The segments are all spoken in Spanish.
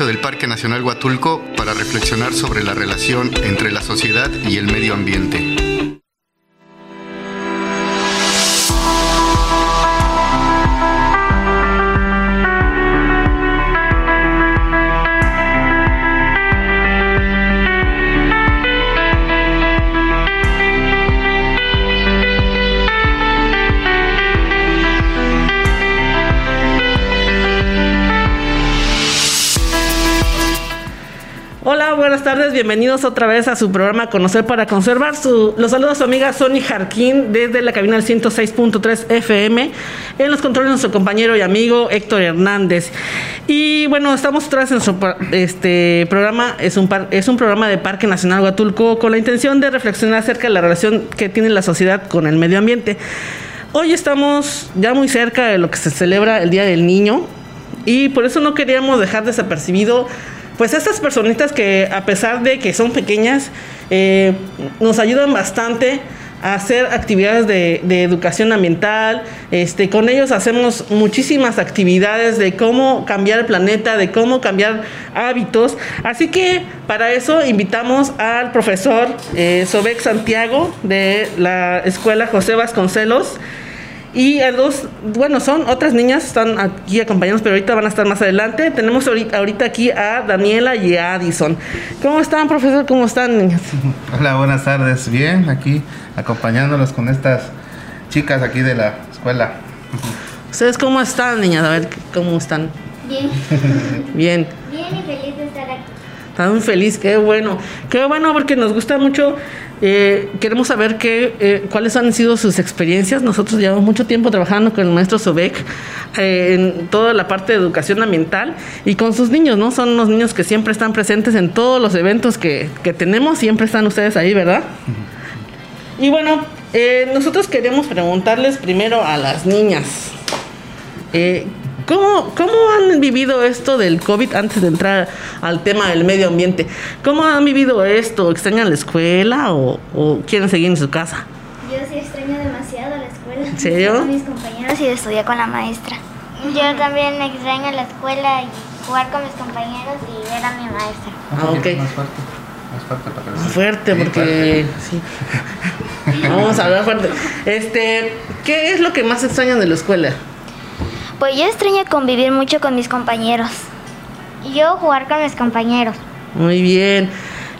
del Parque Nacional Huatulco para reflexionar sobre la relación entre la sociedad y el medio ambiente. Bienvenidos otra vez a su programa Conocer para Conservar. Su, los saluda su amiga Sony Jarquín desde la cabina del 106.3 FM. En los controles nuestro compañero y amigo Héctor Hernández. Y bueno, estamos otra vez en nuestro este programa, es un, es un programa de Parque Nacional Huatulco con la intención de reflexionar acerca de la relación que tiene la sociedad con el medio ambiente. Hoy estamos ya muy cerca de lo que se celebra el Día del Niño y por eso no queríamos dejar desapercibido pues estas personitas que a pesar de que son pequeñas, eh, nos ayudan bastante a hacer actividades de, educación ambiental. Este, con ellos hacemos muchísimas actividades de cómo cambiar el planeta, de cómo cambiar hábitos. Así que para eso invitamos al profesor eh, Sobek Santiago de la Escuela José Vasconcelos. Y a dos, bueno, son otras niñas, están aquí acompañados, pero ahorita van a estar más adelante. Tenemos ahorita, ahorita aquí a Daniela y a Addison. ¿Cómo están, profesor? ¿Cómo están, niñas? Hola, buenas tardes. Bien, aquí acompañándolos con estas chicas aquí de la escuela. ¿Ustedes cómo están, niñas? A ver, ¿cómo están? Bien. Bien. Bien y feliz de estar aquí. Muy feliz, qué bueno. Qué bueno porque nos gusta mucho. Eh, queremos saber qué, eh, cuáles han sido sus experiencias. Nosotros llevamos mucho tiempo trabajando con el maestro Sobek eh, en toda la parte de educación ambiental y con sus niños, ¿no? Son unos niños que siempre están presentes en todos los eventos que, que tenemos, siempre están ustedes ahí, ¿verdad? Y bueno, nosotros queremos preguntarles primero a las niñas. ¿Cómo, ¿Cómo han vivido esto del COVID antes de entrar al tema del medio ambiente? ¿Cómo han vivido esto? ¿Extrañan la escuela o, o quieren seguir en su casa? Yo sí extraño demasiado la escuela. ¿En serio? Con mis compañeros y de estudiar con la maestra. Yo también extraño la escuela y jugar con mis compañeros y ver a mi maestra. Ah, ok. Más fuerte. Más fuerte para que fuerte, Sí, porque... Sí. Vamos a hablar fuerte. Este, ¿Qué es lo que más extrañan de la escuela? Pues yo extraño convivir mucho con mis compañeros. Y yo jugar con mis compañeros. Muy bien.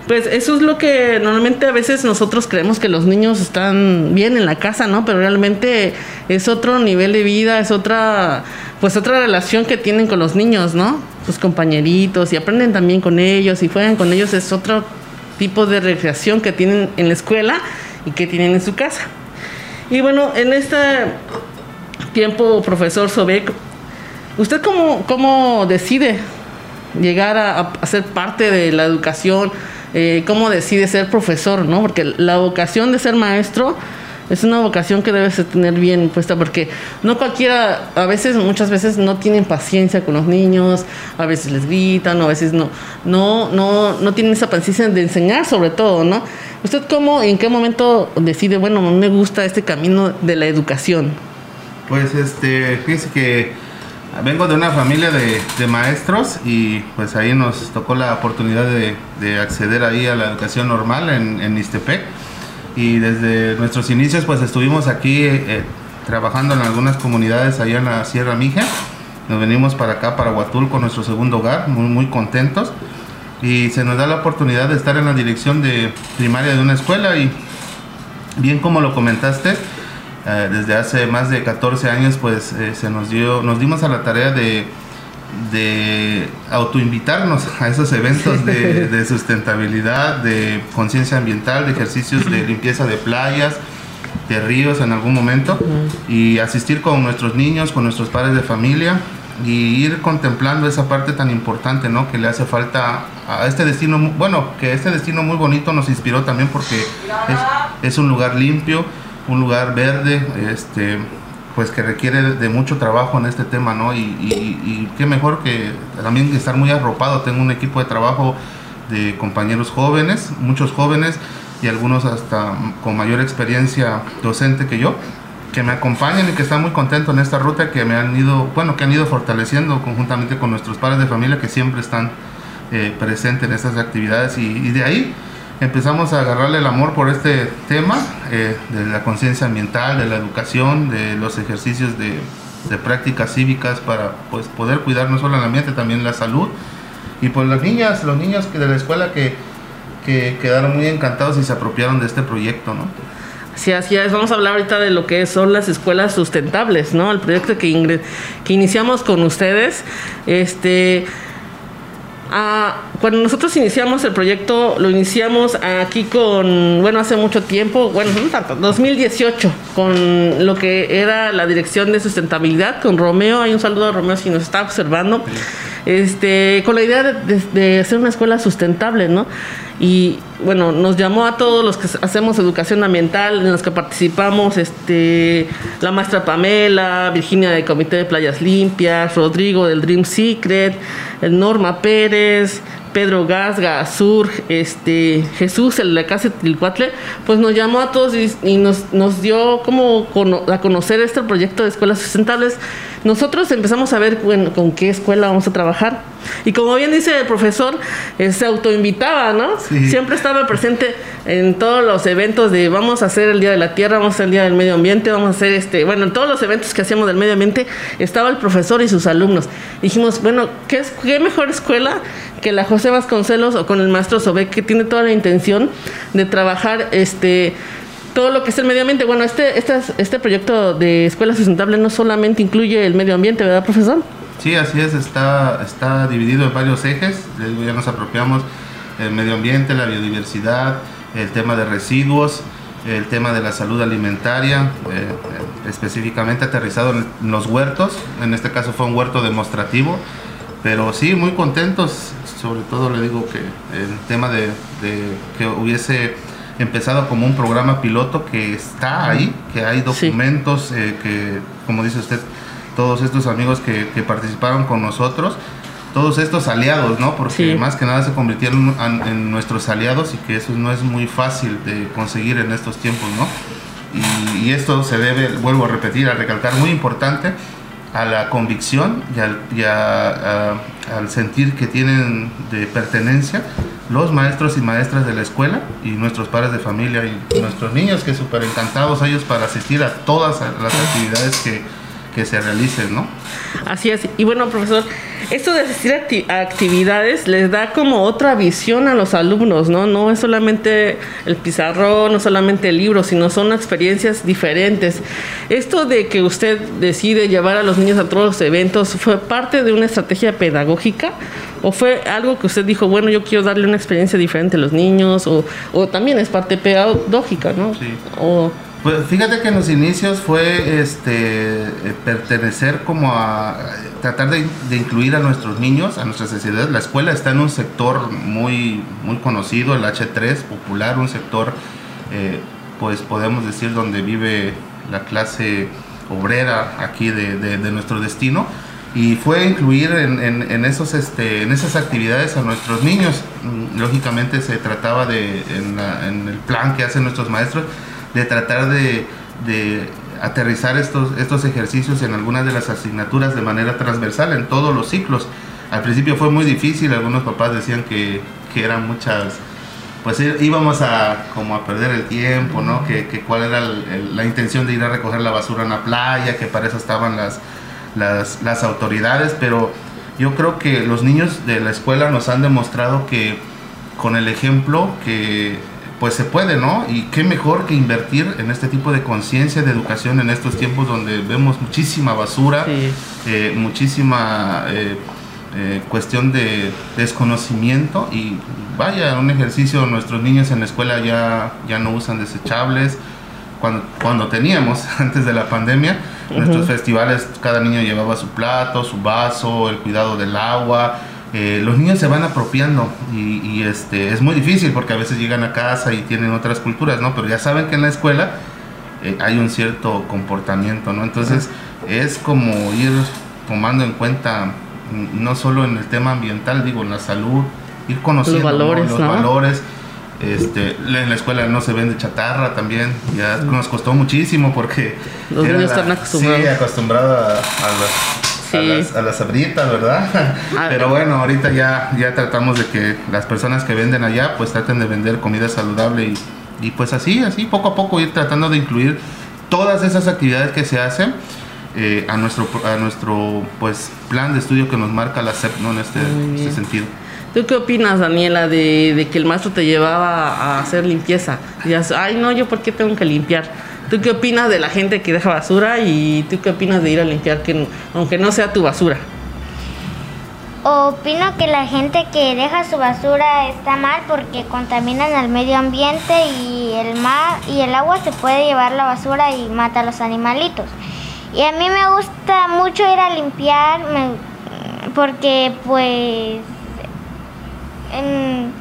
Pues eso es lo que normalmente a veces nosotros creemos que los niños están bien en la casa, ¿no? Pero realmente es otro nivel de vida, es otra, pues otra relación que tienen con los niños, ¿no? Sus compañeritos y aprenden también con ellos y juegan con ellos, es otro tipo de recreación que tienen en la escuela y que tienen en su casa. Y bueno, en este tiempo, profesor Sobek, ¿usted cómo, cómo decide llegar a, a, ser parte de la educación? Eh, ¿Cómo decide ser profesor? ¿no? Porque la vocación de ser maestro es una vocación que debes tener bien puesta porque no cualquiera, a veces, muchas veces no tienen paciencia con los niños, a veces les gritan, a veces no, no, no, no tienen esa paciencia de enseñar sobre todo, ¿no? ¿Usted cómo, en qué momento decide, bueno, me gusta este camino de la educación? Pues este, fíjese que vengo de una familia de, maestros y pues ahí nos tocó la oportunidad de, de acceder ahí a la educación normal en, en Istepec y desde nuestros inicios pues estuvimos aquí eh, trabajando en algunas comunidades allá en la Sierra Mija. Nos venimos para acá, para Huatulco, nuestro segundo hogar, muy, muy contentos. Y se nos da la oportunidad de estar en la dirección de primaria de una escuela y bien como lo comentaste, eh, desde hace más de 14 años pues eh, se nos dio, nos dimos a la tarea de de autoinvitarnos a esos eventos de, sustentabilidad, de conciencia ambiental, de ejercicios de limpieza de playas, de ríos en algún momento, y asistir con nuestros niños, con nuestros padres de familia, y ir contemplando esa parte tan importante, ¿no? Que le hace falta a este destino, bueno, que este destino muy bonito nos inspiró también porque es, es un lugar limpio, un lugar verde, este, pues que requiere de mucho trabajo en este tema, ¿no? Y, y, qué mejor que también estar muy arropado. Tengo un equipo de trabajo de compañeros jóvenes, muchos jóvenes y algunos hasta con mayor experiencia docente que yo, que me acompañan y que están muy contentos en esta ruta, que me han ido, bueno, que han ido fortaleciendo conjuntamente con nuestros padres de familia que siempre están eh, presentes en estas actividades y, y de ahí empezamos a agarrarle el amor por este tema eh, de la conciencia ambiental, de la educación, de los ejercicios de, prácticas cívicas para pues, poder cuidar no solo el ambiente, también la salud. Y pues las niñas, los niños que de la escuela que, que quedaron muy encantados y se apropiaron de este proyecto, ¿no? Sí, así es. Vamos a hablar ahorita de lo que son las escuelas sustentables, ¿no? El proyecto que, que iniciamos con ustedes. Este Ah, cuando nosotros iniciamos el proyecto, lo iniciamos aquí con, bueno, hace mucho tiempo, bueno, no tanto, 2018, con lo que era la dirección de sustentabilidad, con Romeo. Hay un saludo a Romeo si nos está observando. Este, con la idea de, de hacer una escuela sustentable, ¿no? y bueno, nos llamó a todos los que hacemos educación ambiental, en los que participamos, este, la maestra Pamela, Virginia del Comité de Playas Limpias, Rodrigo del Dream Secret, Norma Pérez, Pedro Gasga, Azur, este, Jesús, el de Casa Tilcuatle, pues nos llamó a todos y, nos, nos dio como a conocer este proyecto de escuelas sustentables. Nosotros empezamos a ver bueno, con qué escuela vamos a trabajar. Y como bien dice el profesor, eh, se autoinvitaba, ¿no? Siempre estaba presente en todos los eventos de vamos a hacer el Día de la Tierra, vamos a hacer el Día del Medio Ambiente, vamos a hacer este, bueno, en todos los eventos que hacíamos del medio ambiente estaba el profesor y sus alumnos. Dijimos, bueno, ¿qué, es, qué mejor escuela que la José Vasconcelos o con el maestro Sobe, que tiene toda la intención de trabajar este todo lo que es el medio ambiente. Bueno, este, este, este proyecto de escuela sustentable no solamente incluye el medio ambiente, ¿verdad, profesor? Sí, así es, está, está dividido en varios ejes, ya nos apropiamos el medio ambiente, la biodiversidad, el tema de residuos, el tema de la salud alimentaria, eh, específicamente aterrizado en los huertos, en este caso fue un huerto demostrativo, pero sí, muy contentos, sobre todo le digo que el tema de, que hubiese empezado como un programa piloto que está ahí, que hay documentos, eh, que como dice usted, todos estos amigos que, participaron con nosotros, todos estos aliados, ¿no? Porque más que nada se convirtieron en, nuestros aliados y que eso no es muy fácil de conseguir en estos tiempos, ¿no? Y, y esto se debe, vuelvo a repetir, a recalcar, muy importante, a la convicción y, al sentir que tienen de pertenencia los maestros y maestras de la escuela y nuestros padres de familia y nuestros niños que súper encantados ellos para asistir a todas las actividades que, que se realicen, ¿no? Así es. Y bueno, profesor, esto de asistir a actividades les da como otra visión a los alumnos, ¿no? No es solamente el pizarrón, no solamente el libro, sino son experiencias diferentes. Esto de que usted decide llevar a los niños a todos los eventos, ¿fue parte de una estrategia pedagógica? ¿O fue algo que usted dijo, bueno, yo quiero darle una experiencia diferente a los niños? ¿O, o también es parte pedagógica, ¿no? Sí. Pues fíjate que en los inicios fue este eh, pertenecer como a tratar de, incluir a nuestros niños, a nuestra sociedad. La escuela está en un sector muy, muy conocido, el H3, popular, un sector, eh, pues podemos decir, donde vive la clase obrera aquí de, nuestro destino. Y fue incluir en, esos, este, en esas actividades a nuestros niños. Mm, lógicamente se trataba de, en el plan que hacen nuestros maestros, de tratar de, aterrizar estos, estos ejercicios en algunas de las asignaturas de manera transversal en todos los ciclos. Al principio fue muy difícil, algunos papás decían que, eran muchas, pues íbamos a como a perder el tiempo, ¿no? Que, cuál era la intención de ir a recoger la basura en la playa, que para eso estaban las, las, las autoridades, pero yo creo que los niños de la escuela nos han demostrado que con el ejemplo que pues se puede, ¿no? Y qué mejor que invertir en este tipo de conciencia, de educación en estos tiempos donde vemos muchísima basura, eh, muchísima, eh, eh, cuestión de desconocimiento y vaya, un ejercicio, nuestros niños en la escuela ya, ya no usan desechables. Cuando, cuando teníamos, antes de la pandemia, nuestros festivales, cada niño llevaba su plato, su vaso, el cuidado del agua. Eh, los niños se van apropiando y, y, este, es muy difícil porque a veces llegan a casa y tienen otras culturas, ¿no? Pero ya saben que en la escuela eh, hay un cierto comportamiento, ¿no? Entonces es como ir tomando en cuenta no solo en el tema ambiental, digo, en la salud, ir conociendo los valores. ¿no? Los valores. Este, en la escuela no se vende chatarra también, ya nos costó muchísimo porque los niños están acostumbrados. Sí, acostumbrado a, a, sí. a, las, a las sabritas, ¿verdad? Ah, Pero bueno, ahorita ya, ya tratamos de que las personas que venden allá pues traten de vender comida saludable y, y pues así, así poco a poco ir tratando de incluir todas esas actividades que se hacen eh, a nuestro a nuestro pues plan de estudio que nos marca la CEP ¿no? en este, este sentido. ¿Tú qué opinas, Daniela, de, de, que el maestro te llevaba a hacer limpieza? Dices, ay, no, yo por qué tengo que limpiar. ¿Tú qué opinas de la gente que deja basura y tú qué opinas de ir a limpiar, que, aunque no sea tu basura? Opino que la gente que deja su basura está mal porque contaminan el medio ambiente y el mar y el agua se puede llevar la basura y mata a los animalitos. Y a mí me gusta mucho ir a limpiar porque pues en,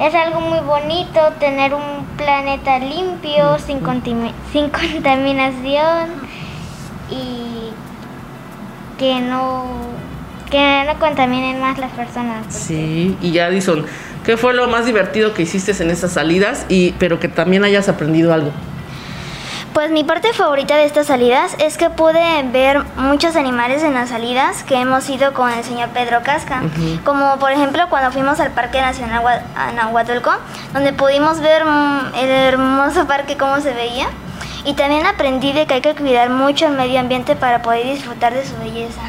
es algo muy bonito tener un planeta limpio, sin, sin contaminación y que no, que no contaminen más las personas. Sí, y Addison, ¿qué fue lo más divertido que hiciste en esas salidas? Y, pero que también hayas aprendido algo. Pues mi parte favorita de estas salidas es que pude ver muchos animales en las salidas que hemos ido con el señor Pedro Casca, uh -huh. como por ejemplo cuando fuimos al Parque Nacional Nahuatulco, donde pudimos ver el hermoso parque cómo se veía. Y también aprendí de que hay que cuidar mucho el medio ambiente para poder disfrutar de su belleza.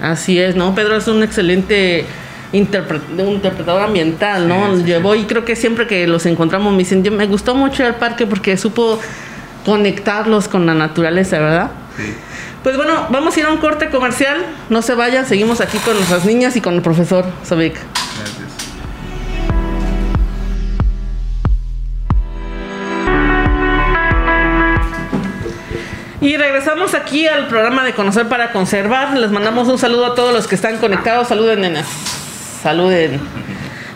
Así es, ¿no? Pedro es un excelente interpret un interpretador ambiental, ¿no? Sí, sí, Llevó sí. y creo que siempre que los encontramos me dicen, me gustó mucho el parque porque supo conectarlos con la naturaleza, ¿verdad? Sí. Pues bueno, vamos a ir a un corte comercial. No se vayan, seguimos aquí con nuestras niñas y con el profesor Sobek. Gracias. Y regresamos aquí al programa de Conocer para Conservar. Les mandamos un saludo a todos los que están conectados. Saluden, nenas. Saluden.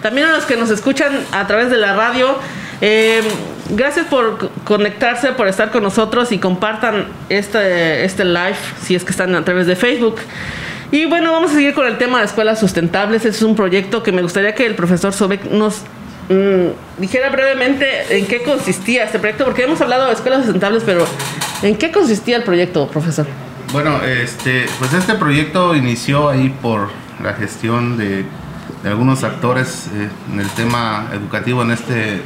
También a los que nos escuchan a través de la radio. Eh, gracias por conectarse, por estar con nosotros y compartan este, este live si es que están a través de Facebook. Y bueno, vamos a seguir con el tema de escuelas sustentables. Este es un proyecto que me gustaría que el profesor Sobek nos mmm, dijera brevemente en qué consistía este proyecto, porque hemos hablado de escuelas sustentables, pero ¿en qué consistía el proyecto, profesor? Bueno, este, pues este proyecto inició ahí por la gestión de de algunos actores eh, en el tema educativo en este eh,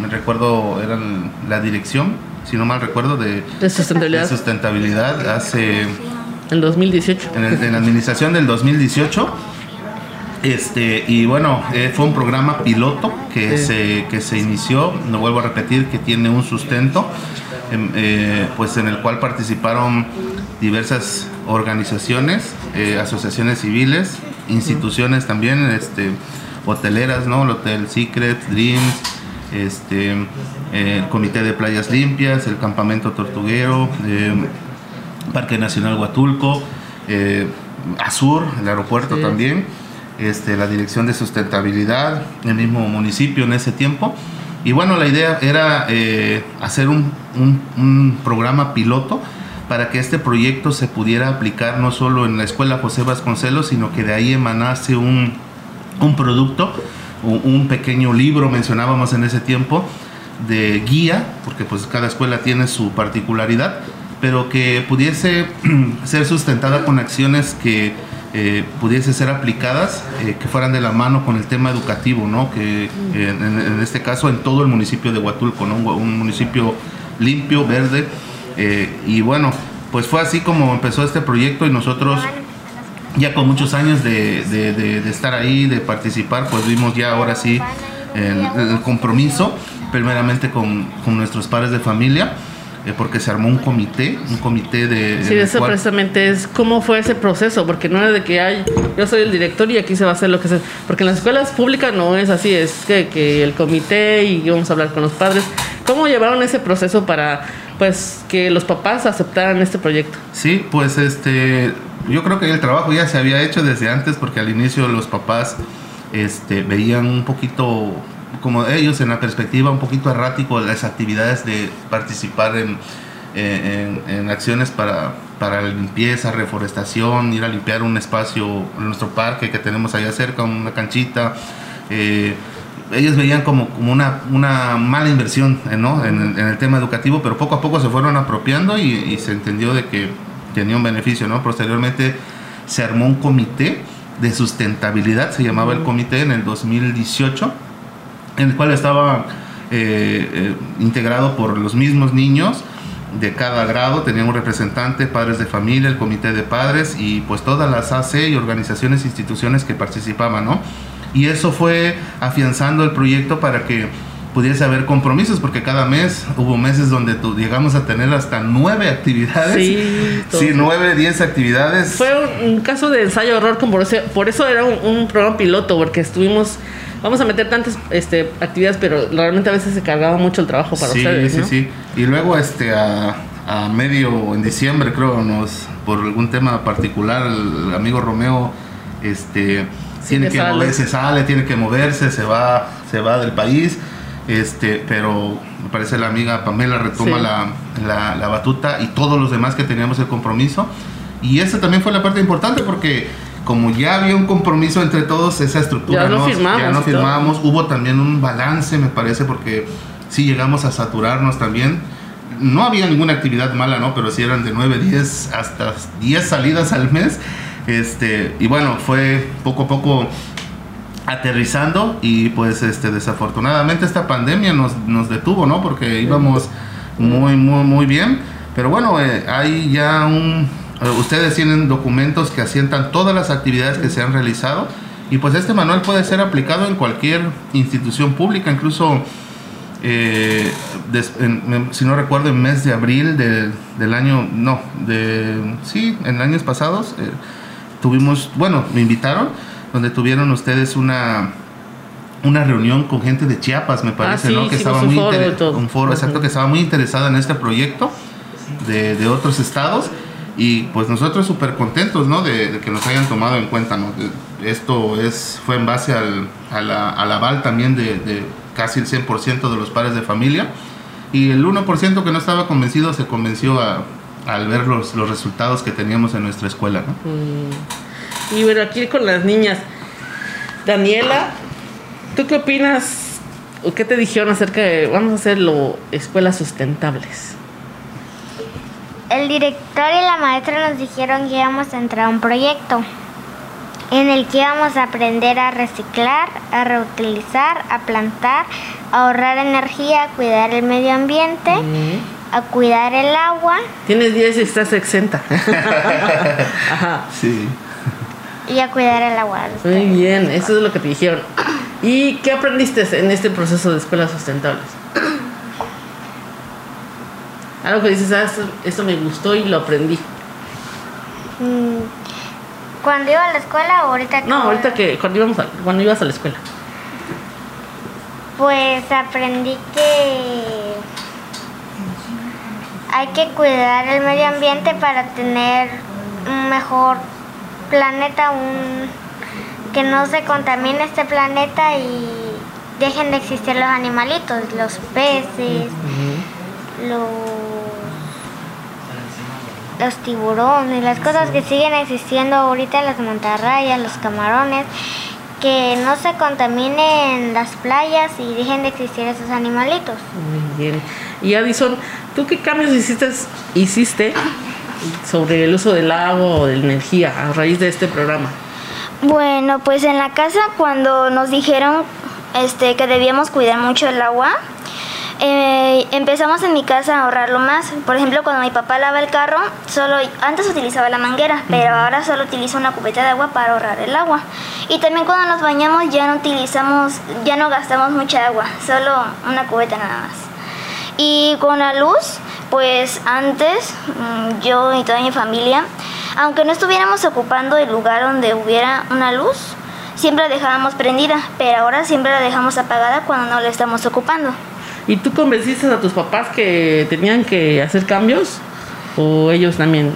me recuerdo eran la dirección si no mal recuerdo de, de sustentabilidad, de sustentabilidad hace en 2018 en, el, en, la administración del 2018 este y bueno eh, fue un programa piloto que sí. se que se inició no vuelvo a repetir que tiene un sustento eh, pues en el cual participaron diversas organizaciones asociaciones civiles instituciones también, este, hoteleras, ¿no? El Hotel Secret, Dreams, este, eh, el Comité de Playas Limpias, el Campamento Tortuguero, eh, Parque Nacional Huatulco, eh, Azur, el aeropuerto sí. también, este, la Dirección de Sustentabilidad, el mismo municipio en ese tiempo. Y bueno, la idea era eh, hacer un, un, un programa piloto para que este proyecto se pudiera aplicar no solo en la escuela José Vasconcelos, sino que de ahí emanase un, un producto, un pequeño libro, mencionábamos en ese tiempo, de guía, porque pues cada escuela tiene su particularidad, pero que pudiese ser sustentada con acciones que eh, pudiese ser aplicadas, eh, que fueran de la mano con el tema educativo, ¿no? que en, en, este caso en todo el municipio de Huatulco, ¿no? un municipio limpio, verde, eh, y bueno, pues fue así como empezó este proyecto y nosotros ya con muchos años de, de, de, de estar ahí, de participar, pues vimos ya ahora sí el, el compromiso, primeramente con, con, nuestros padres de familia. eh, porque se armó un comité, un comité de... Sí, eso precisamente es cómo fue ese proceso, porque no es de que hay, yo soy el director y aquí se va a hacer lo que se... Porque en las escuelas públicas no es así, es que, que el comité y vamos a hablar con los padres. ¿Cómo llevaron ese proceso para pues que los papás aceptaran este proyecto? Sí, pues este, yo creo que el trabajo ya se había hecho desde antes porque al inicio los papás este, veían un poquito como ellos en la perspectiva un poquito errático las actividades de participar en, en, acciones para, para limpieza, reforestación, ir a limpiar un espacio nuestro parque que tenemos allá cerca, una canchita. Eh, ellos veían como, como una, una mala inversión ¿no? en, el tema educativo, pero poco a poco se fueron apropiando y, y, se entendió de que tenía un beneficio. ¿no? Posteriormente se armó un comité de sustentabilidad, se llamaba el comité en el 2018 en el cual estaba eh, eh, integrado por los mismos niños de cada grado, tenía un representante, padres de familia, el comité de padres y pues todas las AC y organizaciones e instituciones que participaban, ¿no? Y eso fue afianzando el proyecto para que pudiese haber compromisos, porque cada mes hubo meses donde llegamos a tener hasta nueve actividades. Sí, sí nueve, diez actividades. Fue un, caso de ensayo horror, por eso, por eso era un, un programa piloto, porque estuvimos vamos a meter tantas este, actividades, pero realmente a veces se cargaba mucho el trabajo para ustedes. Sí, sí, sí. Y luego este a, a, medio en diciembre creo nos por algún tema particular el amigo Romeo este tiene que moverse, sale, tiene que moverse, se va, se va del país. Este, pero me parece la amiga Pamela retoma la, la, la batuta y todos los demás que teníamos el compromiso. Y esa también fue la parte importante porque como ya había un compromiso entre todos, esa estructura ya no, firmamos, ya no firmamos. Hubo también un balance, me parece, porque sí llegamos a saturarnos también. No había ninguna actividad mala, ¿no? Pero sí eran de 9, 10 hasta 10 salidas al mes. Este, y bueno, fue poco a poco aterrizando y pues este desafortunadamente esta pandemia nos, nos detuvo, ¿no? Porque íbamos muy, muy, muy bien. Pero bueno, eh, hay ya un, eh, ustedes tienen documentos que asientan todas las actividades que se han realizado y pues este manual puede ser aplicado en cualquier institución pública, incluso eh, si no recuerdo en mes de abril del año, no, de, sí, en años pasados eh, tuvimos, bueno, me invitaron, donde tuvieron ustedes una una reunión con gente de Chiapas, me parece, ah, ¿no? Que estaba muy un foro, exacto, que estaba muy interesada en este proyecto de, de otros estados y pues nosotros súper contentos, ¿no? De, que nos hayan tomado en cuenta, ¿no? Esto es, fue en base al, al aval también de, casi el 100% de los padres de familia. Y el 1% que no estaba convencido se convenció al ver los, los, resultados que teníamos en nuestra escuela, ¿no? Mm. Y bueno, aquí con las niñas. Daniela, ¿tú qué opinas o qué te dijeron acerca de vamos a hacerlo escuelas sustentables? el director y la maestra nos dijeron que íbamos a entrar a un proyecto en el que íbamos a aprender a reciclar, a reutilizar, a plantar, a ahorrar energía, a cuidar el medio ambiente, a cuidar el agua. Tienes 10 y estás exenta. Sí. Y a cuidar el agua. Muy bien, eso es lo que te dijeron. ¿Y qué aprendiste en este proceso de escuelas sustentables? Algo que dices, ah, esto, me gustó y lo aprendí. Mm, ¿Cuando iba a la escuela o ahorita que No, ahorita que cuando, íbamos cuando ibas a la escuela. Pues aprendí que hay que cuidar el medio ambiente para tener un mejor planeta, un que no se contamine este planeta y dejen de existir los animalitos, los peces, los los tiburones, las cosas que siguen existiendo ahorita, las mantarrayas, los camarones, que no se contaminen las playas y dejen de existir esos animalitos. Muy bien. Y Addison, ¿tú qué cambios hiciste, hiciste sobre el uso del agua o de la energía a raíz de este programa? Bueno, pues en la casa cuando nos dijeron este, que debíamos cuidar mucho el agua, eh, empezamos en mi casa a ahorrarlo más. Por ejemplo, cuando mi papá lava el carro, solo antes utilizaba la manguera, pero ahora solo utilizo una cubeta de agua para ahorrar el agua. Y también cuando nos bañamos ya no utilizamos, ya no gastamos mucha agua, solo una cubeta nada más. Y con la luz, Pues antes mm, yo y toda mi familia, aunque no estuviéramos ocupando el lugar donde hubiera una luz, siempre la dejábamos prendida, pero ahora siempre la dejamos apagada cuando no la estamos ocupando. ¿Y tú convenciste a tus papás que tenían que hacer cambios? ¿O ellos también?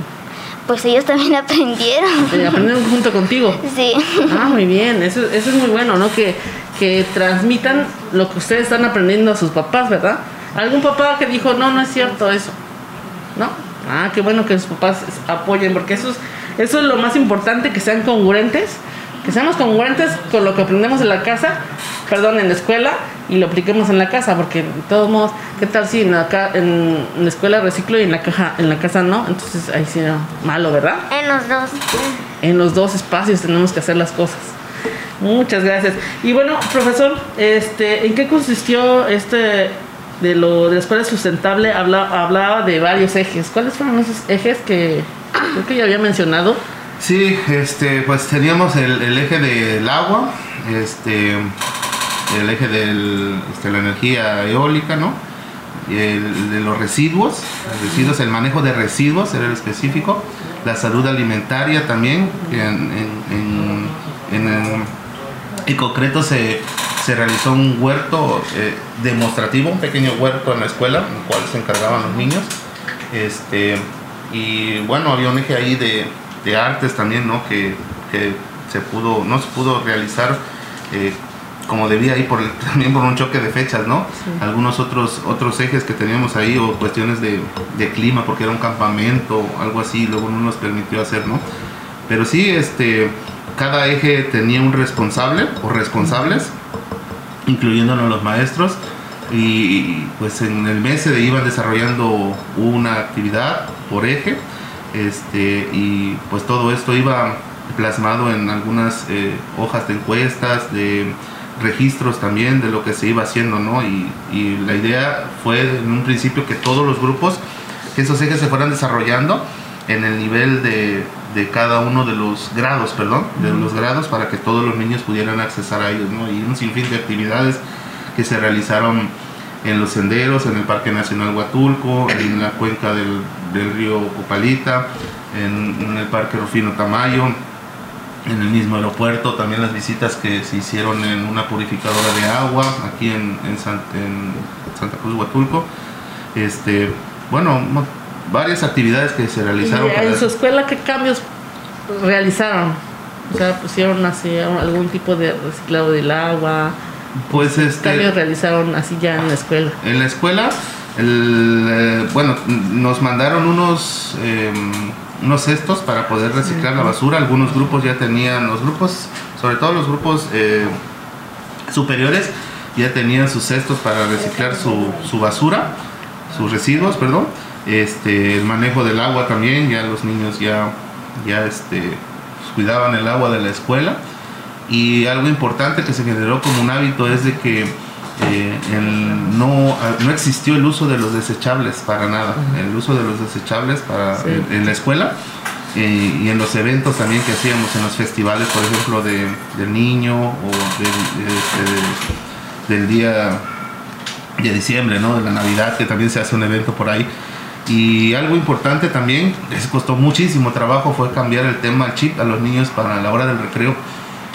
Pues ellos también aprendieron. Eh, ¿Aprendieron junto contigo? Sí. Ah, muy bien, eso, eso es muy bueno, ¿no? Que, que transmitan lo que ustedes están aprendiendo a sus papás, ¿verdad? ¿Algún papá que dijo, no, no es cierto eso? ¿No? Ah, qué bueno que sus papás apoyen, porque eso es, eso es lo más importante, que sean congruentes, que seamos congruentes con lo que aprendemos en la casa, perdón, en la escuela, y lo apliquemos en la casa, porque de todos modos, ¿qué tal si en la, ca- en la escuela reciclo y en la caja, en la casa no? Entonces ahí sí, no, malo, ¿verdad? En los dos. en los dos espacios tenemos que hacer las cosas. Muchas gracias. Y bueno, profesor, este, ¿en qué consistió este de lo de la escuela sustentable? Habla- hablaba de varios ejes. ¿Cuáles fueron esos ejes que creo que ya había mencionado? Sí, este, pues teníamos el, eje del agua, este, el eje de la energía eólica, ¿no? El de los residuos, residuos, el manejo de residuos era el específico, la salud alimentaria también, en, en, en- en- en concreto se, se realizó un huerto eh, demostrativo, un pequeño huerto en la escuela, en el cual se encargaban los niños. Este, y bueno, había un eje ahí de, de artes también, ¿no? Que, que se pudo, no se pudo realizar eh, como debía ahí por también por un choque de fechas, ¿no? Algunos otros, otros ejes que teníamos ahí o cuestiones de, de clima, porque era un campamento, algo así, luego no nos permitió hacer, ¿no? Pero sí, este, cada eje tenía un responsable o responsables, incluyéndonos los maestros, y pues en el mes se iban desarrollando una actividad por eje, este, y pues todo esto iba plasmado en algunas eh, hojas de encuestas, de registros también de lo que se iba haciendo, ¿no? Y, y la idea fue en un principio que todos los grupos, que esos ejes se fueran desarrollando en el nivel de, de cada uno de los grados, perdón, de los grados para que todos los niños pudieran accesar a ellos, ¿no? Y un sinfín de actividades que se realizaron en los senderos, en el Parque Nacional Huatulco, en la cuenca del, del río Copalita, en, en el Parque Rufino Tamayo, en el mismo aeropuerto, también las visitas que se hicieron en una purificadora de agua aquí en, en San- en Santa Cruz Huatulco. Este, bueno, varias actividades que se realizaron. ¿Y para- en su escuela qué cambios realizaron? O sea, pusieron así algún tipo de reciclado del agua. pues ¿Qué este, cambios realizaron así ya en la escuela? En la escuela, el, eh, bueno, nos mandaron unos, eh, unos cestos para poder reciclar la basura. Algunos grupos ya tenían, los grupos, sobre todo los grupos eh, superiores, ya tenían sus cestos para reciclar su, su basura, sus residuos, perdón. Este, el manejo del agua también, ya los niños ya, ya este, cuidaban el agua de la escuela. Y algo importante que se generó como un hábito es de que eh, el- no, no existió el uso de los desechables para nada. El uso de los desechables para, Sí. en, en la escuela eh, y en los eventos también que hacíamos, en los festivales, por ejemplo, de, del niño o del, este, del día de diciembre, ¿no? de la Navidad, que también se hace un evento por ahí. Y algo importante también, les costó muchísimo trabajo, fue cambiar el tema chip a los niños para la hora del recreo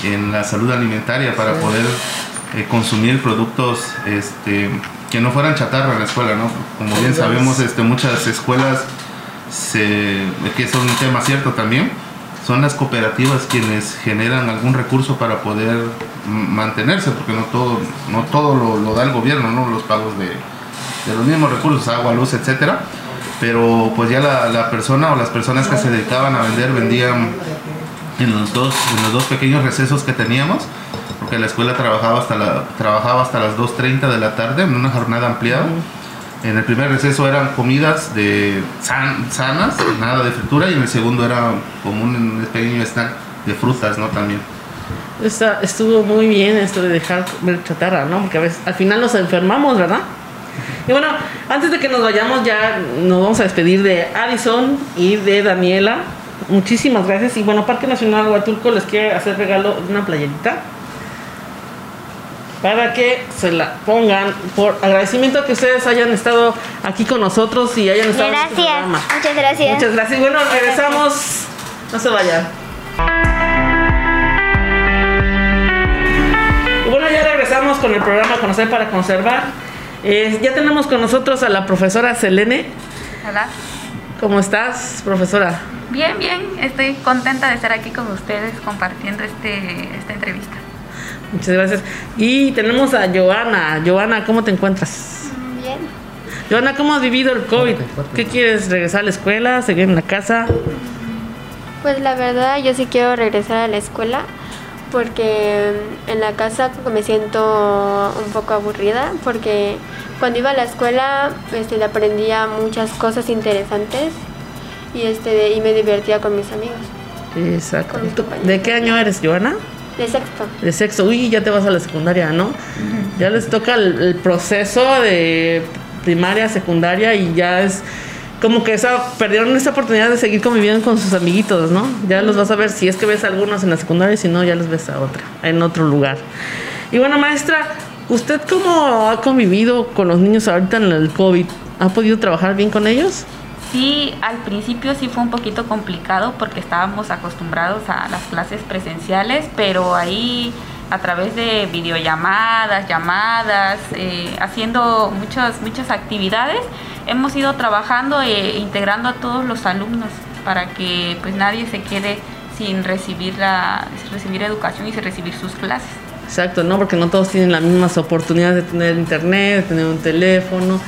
en la salud alimentaria, para poder eh, consumir productos este, que no fueran chatarra en la escuela, ¿no? Como bien sabemos, este, muchas escuelas, se, que es un tema cierto también, son las cooperativas quienes generan algún recurso para poder mantenerse, porque no todo, no todo lo, lo da el gobierno, ¿no? Los pagos de, de los mismos recursos, agua, luz, etcétera. Pero pues ya la, la persona o las personas que se dedicaban a vender vendían en los dos, en los dos pequeños recesos que teníamos, porque la escuela trabajaba hasta, la, trabajaba hasta las 2.30 de la tarde en una jornada ampliada. En el primer receso eran comidas de san- sanas, nada de fritura, y en el segundo era como un pequeño snack de frutas, ¿no? También. Está- estuvo muy bien esto de dejar comer chatarra, ¿no? Porque a veces al final nos enfermamos, ¿verdad? Y bueno, antes de que nos vayamos ya nos vamos a despedir de Addison y de Daniela. Muchísimas gracias. Y bueno, Parque Nacional Huatulco les quiere hacer regalo de una playerita. Para que se la pongan por agradecimiento que ustedes hayan estado aquí con nosotros y hayan estado en este Gracias. programa. Muchas gracias. Muchas gracias. Bueno, regresamos. No se vayan. Y bueno, ya regresamos con el programa Conocer para Conservar. Eh, ya tenemos con nosotros a la profesora Selene. Hola. ¿Cómo estás, profesora? Bien, bien. Estoy contenta de estar aquí con ustedes compartiendo este, esta entrevista. Muchas gracias. Y tenemos a Joana. Joana, ¿cómo te encuentras? Bien. Joana, ¿cómo has vivido el COVID? ¿Qué quieres? ¿Regresar a la escuela? ¿Seguir en la casa? Pues la verdad yo sí quiero regresar a la escuela porque en la casa me siento un poco aburrida porque cuando iba a la escuela este, aprendía muchas cosas interesantes y, este, y me divertía con mis amigos Exacto. Con mis ¿Tú- compañeros. ¿De qué año eres, Joana? De sexto. De sexto. Uy, ya te vas a la secundaria, ¿no? Ya les toca el, el proceso de primaria, secundaria y ya es como que esa perdieron esa oportunidad de seguir conviviendo con sus amiguitos, ¿no? Ya los vas a ver si es que ves a algunos en la secundaria y si no ya los ves a otra, en otro lugar. Y bueno, maestra, ¿usted cómo ha convivido con los niños ahorita en el COVID? ¿Ha podido trabajar bien con ellos? Sí, al principio sí fue un poquito complicado porque estábamos acostumbrados a las clases presenciales, pero ahí a través de videollamadas, llamadas, eh, haciendo muchas, muchas actividades, hemos ido trabajando e integrando a todos los alumnos para que pues nadie se quede sin recibir, la, recibir educación y sin recibir sus clases. Exacto, ¿no? Porque no todos tienen las mismas oportunidades de tener internet, de tener un teléfono.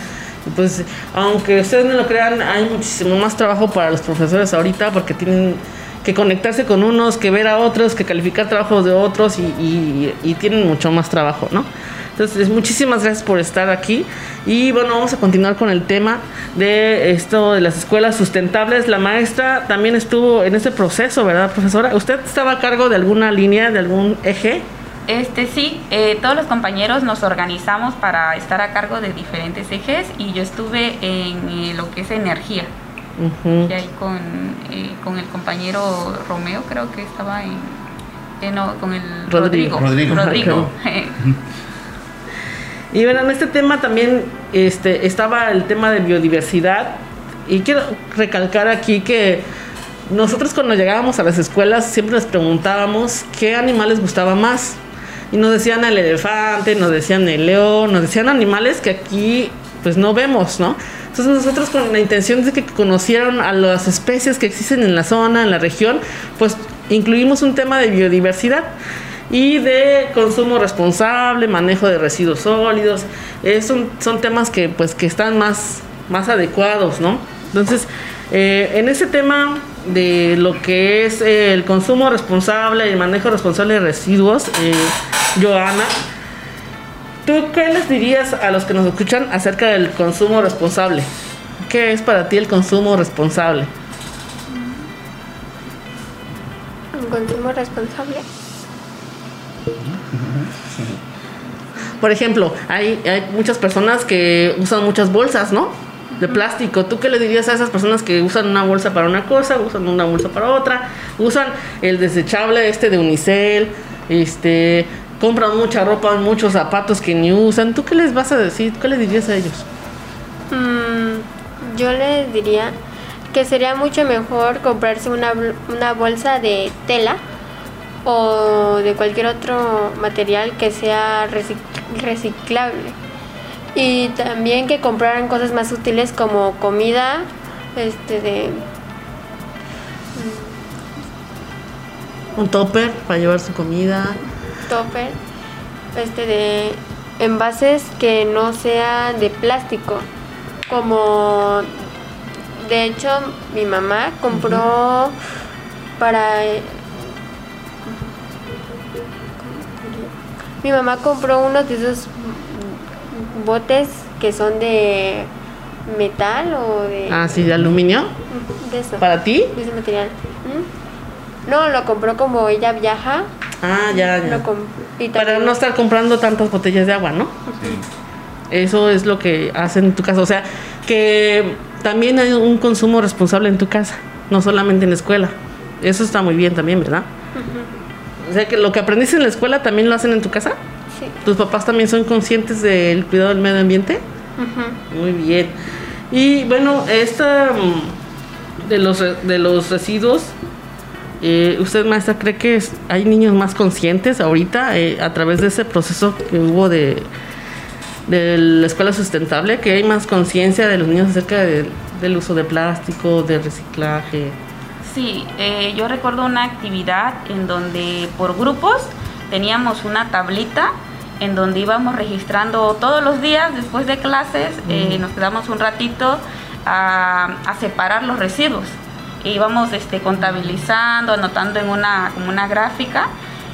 Pues, aunque ustedes no lo crean, hay muchísimo más trabajo para los profesores ahorita porque tienen que conectarse con unos, que ver a otros, que calificar trabajos de otros y, tienen mucho más trabajo, ¿no? Entonces, muchísimas gracias por estar aquí. Y bueno, vamos a continuar con el tema de esto de las escuelas sustentables. La maestra también estuvo en ese proceso, ¿verdad, profesora? ¿Usted estaba a cargo de alguna línea, de algún eje? Este sí, eh, todos los compañeros nos organizamos para estar a cargo de diferentes ejes y yo estuve en eh, lo que es energía, y ahí con, eh, con el compañero Romeo, creo que estaba en, eh, no, con el Rodrigo. Rodrigo. Rodrigo. Y bueno, en este tema también este, estaba el tema de biodiversidad. Y quiero recalcar aquí que nosotros cuando llegábamos a las escuelas siempre nos preguntábamos qué animales gustaba más. Y nos decían el elefante, nos decían el león, nos decían animales que aquí pues no vemos, ¿no? Entonces nosotros con la intención de que conocieran a las especies que existen en la zona, en la región, pues incluimos un tema de biodiversidad y de consumo responsable, manejo de residuos sólidos. Eh, son, son temas que pues que están más, más adecuados, ¿no? Entonces, eh, en ese tema de lo que es eh, el consumo responsable y el manejo responsable de residuos, eh, Joana, ¿tú qué les dirías a los que nos escuchan acerca del consumo responsable? ¿Qué es para ti el consumo responsable? Un consumo responsable. Por ejemplo, hay, hay muchas personas que usan muchas bolsas, ¿no? De plástico. ¿Tú qué le dirías a esas personas que usan una bolsa para una cosa, usan una bolsa para otra? Usan el desechable este de unicel, este, compran mucha ropa, muchos zapatos que ni usan. ¿Tú qué les vas a decir? ¿Qué les dirías a ellos? Mm, yo les diría que sería mucho mejor comprarse una, una bolsa de tela o de cualquier otro material que sea recic- reciclable. Y también que compraran cosas más útiles como comida, este de Un topper para llevar su comida. topper, este de envases que no sean de plástico. Como de hecho mi mamá compró para mi mamá compró unos de esos botes que son de metal o de Ah, sí, de aluminio. de eso ¿Para ti? de ese material ¿Mm? no lo compró como ella viaja Ah, ya, ya. lo com- y Para no estar comprando tantas botellas de agua, ¿no? Eso es lo que hacen en tu casa. O sea, que también hay un consumo responsable en tu casa, no solamente en la escuela. Eso está muy bien también, ¿verdad? O sea, que lo que aprendiste en la escuela también lo hacen en tu casa. ¿Tus papás también son conscientes del cuidado del medio ambiente? Muy bien. Y bueno, esta mm, de los, de los residuos, eh, ¿usted, maestra, cree que hay niños más conscientes ahorita eh, a través de ese proceso que hubo de, de la escuela sustentable? ¿Que hay más conciencia de los niños acerca del uso de plástico, de reciclaje? Sí, eh, yo recuerdo una actividad en donde por grupos teníamos una tablita en donde íbamos registrando todos los días después de clases, nos quedamos un ratito a, a separar los residuos. Íbamos este, contabilizando, anotando en una, como una gráfica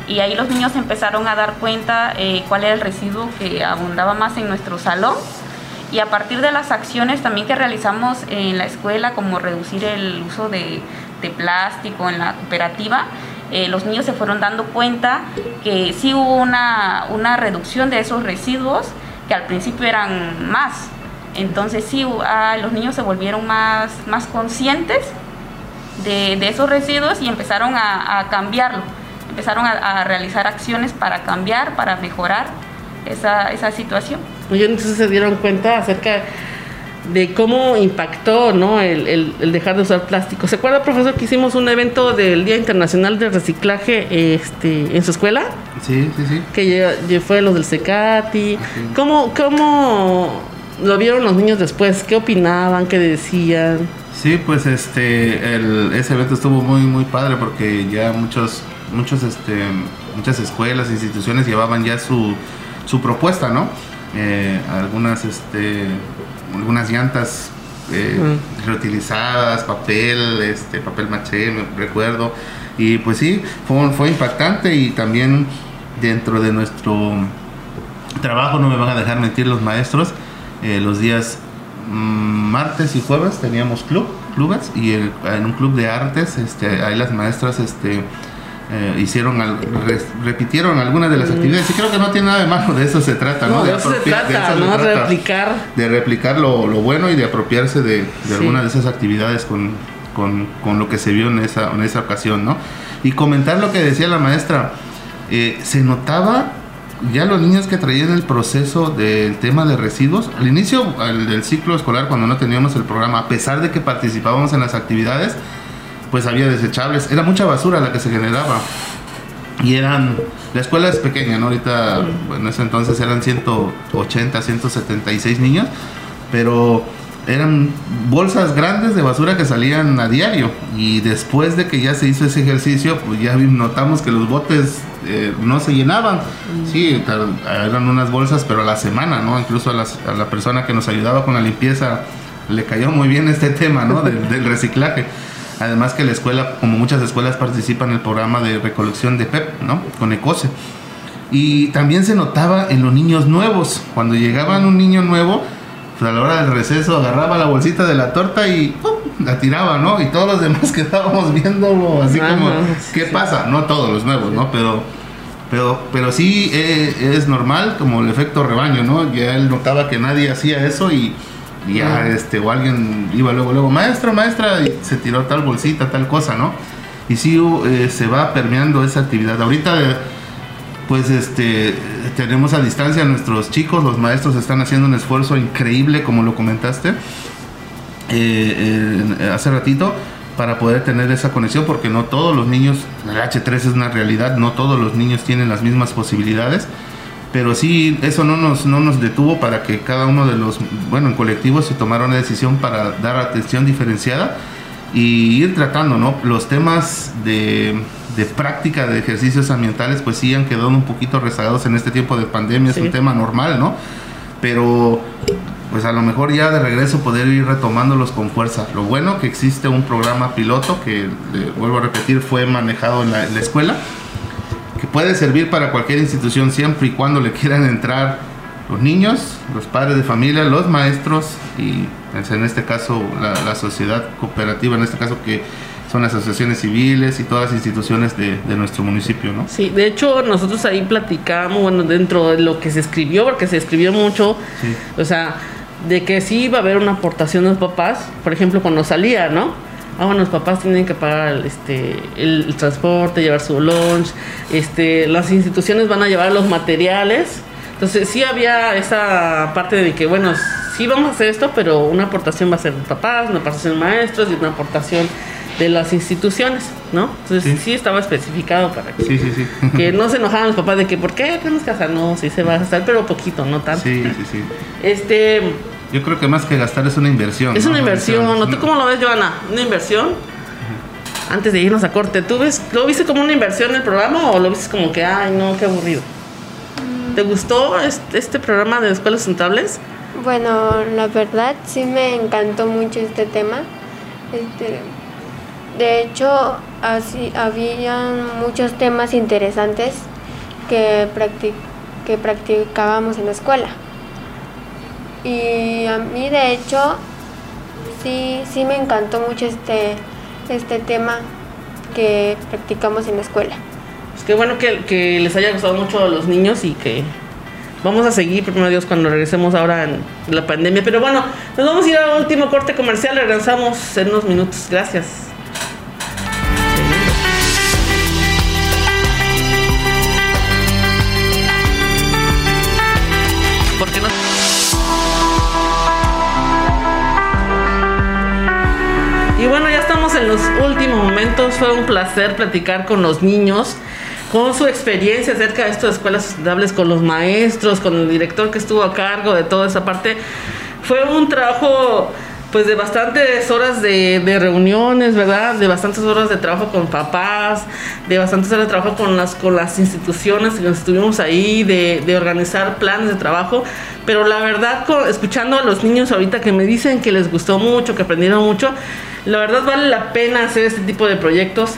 y ahí los niños empezaron a dar cuenta eh, cuál era el residuo que abundaba más en nuestro salón. Y a partir de las acciones también que realizamos en la escuela como reducir el uso de, plástico en la cooperativa, eh, los niños se fueron dando cuenta que sí hubo una, una reducción de esos residuos que al principio eran más. Entonces sí, ah, los niños se volvieron más, más conscientes de, esos residuos y empezaron a, cambiarlo, empezaron a, realizar acciones para cambiar, para mejorar esa, esa situación. Y entonces se dieron cuenta acerca de cómo impactó ¿no? el, el, dejar de usar plástico. ¿Se acuerda, profesor, que hicimos un evento del Día Internacional de Reciclaje este, en su escuela? Sí, sí, sí. Que fue los del Secati. ¿Cómo, ¿Cómo lo vieron los niños después? ¿Qué opinaban? ¿Qué decían? Sí, pues este, el, ese evento estuvo muy, muy padre porque ya muchos, muchos, este, muchas escuelas, instituciones llevaban ya su, su propuesta, ¿no? Eh, algunas, este, algunas llantas eh, reutilizadas, papel, este, papel maché, me recuerdo. Y pues sí, fue, fue impactante y también dentro de nuestro trabajo, no me van a dejar mentir los maestros, eh, los días Mm, martes y jueves teníamos club, clubes, y en un club de artes, este, ahí las maestras este, eh, hicieron, repitieron algunas de las mm. actividades, y creo que no tiene nada de malo, de eso se trata, ¿no? de, eso se trata, ¿no? replicar. De replicar lo, bueno y de apropiarse de, de alguna de esas actividades con, con, con, lo que se vio en esa, en esa ocasión, ¿no? Y comentar lo que decía la maestra, eh, se notaba ya los niños que traían el proceso del tema de residuos, al inicio del ciclo escolar, cuando no teníamos el programa, a pesar de que participábamos en las actividades, pues había desechables, era mucha basura la que se generaba. Y eran, la escuela es pequeña, ¿no? Ahorita, en ese entonces eran 180, 176 niños, pero eran bolsas grandes de basura que salían a diario. Y después de que ya se hizo ese ejercicio pues ya notamos que los botes eh, no se llenaban. Sí eran unas bolsas pero a la semana no incluso a, la persona que nos ayudaba con la limpieza le cayó muy bien este tema no del, reciclaje además que la escuela como muchas escuelas participan en el programa de recolección de PEP no con ECOSE y también se notaba en los niños nuevos cuando llegaban un niño nuevo pues, a la hora del receso agarraba la bolsita de la torta y la tiraba, ¿no? Y todos los demás quedábamos viendo así como, ¿qué pasa? No todos los nuevos, ¿no? Pero, pero, pero sí eh, es normal como el efecto rebaño, ¿no? Ya él notaba que nadie hacía eso y, ya, este, o alguien iba luego, luego, maestro, maestra, y se tiró tal bolsita, tal cosa, ¿no? Y sí eh, se va permeando esa actividad. Ahorita pues este tenemos a distancia a nuestros chicos, los maestros están haciendo un esfuerzo increíble, como lo comentaste eh, eh, hace ratito, para poder tener esa conexión, porque no todos los niños, el H3 es una realidad, no todos los niños tienen las mismas posibilidades, pero sí, eso no nos, no nos detuvo para que cada uno de los, bueno, en colectivo se tomara una decisión para dar atención diferenciada y ir tratando, ¿no? Los temas de de práctica de ejercicios ambientales pues sí han quedado un poquito rezagados en este tiempo de pandemia, es un tema normal, ¿no? Pero pues a lo mejor ya de regreso poder ir retomándolos con fuerza. Lo bueno que existe un programa piloto que, vuelvo a repetir, fue manejado en la, escuela, puede servir para cualquier institución siempre y cuando le quieran entrar los niños, los padres de familia, los maestros y pues, en este caso la, la sociedad cooperativa, en este caso que son las asociaciones civiles y todas las instituciones de, nuestro municipio, ¿no? Sí, de hecho nosotros ahí platicamos, bueno, dentro de lo que se escribió, porque se escribió mucho, o sea, de que sí iba a haber una aportación de los papás, por ejemplo, cuando salía, ¿no? Ah, bueno, los papás tienen que pagar este, el, el transporte, llevar su lunch, este, las instituciones van a llevar los materiales. Entonces sí había esa parte de que, bueno, sí vamos a hacer esto, pero una aportación va a ser de papás, una aportación de maestros y una aportación de las instituciones, ¿no? Entonces sí, Sí. estaba especificado para que, Sí, sí, sí. que no se enojaran los papás de que, ¿por qué tenemos que hacer? No, sí se va a gastar, pero poquito, no tanto. Sí, sí, sí. Este, Yo creo que más que gastar es una inversión. es ¿no? una inversión, ¿no? ¿Tú cómo lo ves, Joana? ¿Una inversión? Antes de irnos a corte, ¿tú ves, lo viste como una inversión el programa o lo viste como que, ay, no, qué aburrido? ¿Te gustó este, este programa de escuelas sustentables? Bueno, la verdad sí me encantó mucho este tema. Este, de hecho, así habían muchos temas interesantes que, practi- que practicábamos en la escuela. Y a mí, de hecho, sí, sí me encantó mucho este, este tema que practicamos en la escuela. Pues qué bueno que, que les haya gustado mucho a los niños y que vamos a seguir, primero Dios, cuando regresemos ahora en la pandemia. Pero bueno, nos vamos a ir al último corte comercial, regresamos en unos minutos. Gracias. Los últimos momentos. Fue un placer platicar con los niños, con su experiencia acerca de esto de escuelas sustentables, con los maestros, con el director que estuvo a cargo de toda esa parte. Fue un trabajo pues de bastantes horas de, de reuniones, ¿verdad? De bastantes horas de trabajo con papás, de bastantes horas de trabajo con las, con las instituciones que estuvimos ahí, de, de organizar planes de trabajo. Pero la verdad, escuchando a los niños ahorita que me dicen que les gustó mucho, que aprendieron mucho, la verdad vale la pena hacer este tipo de proyectos.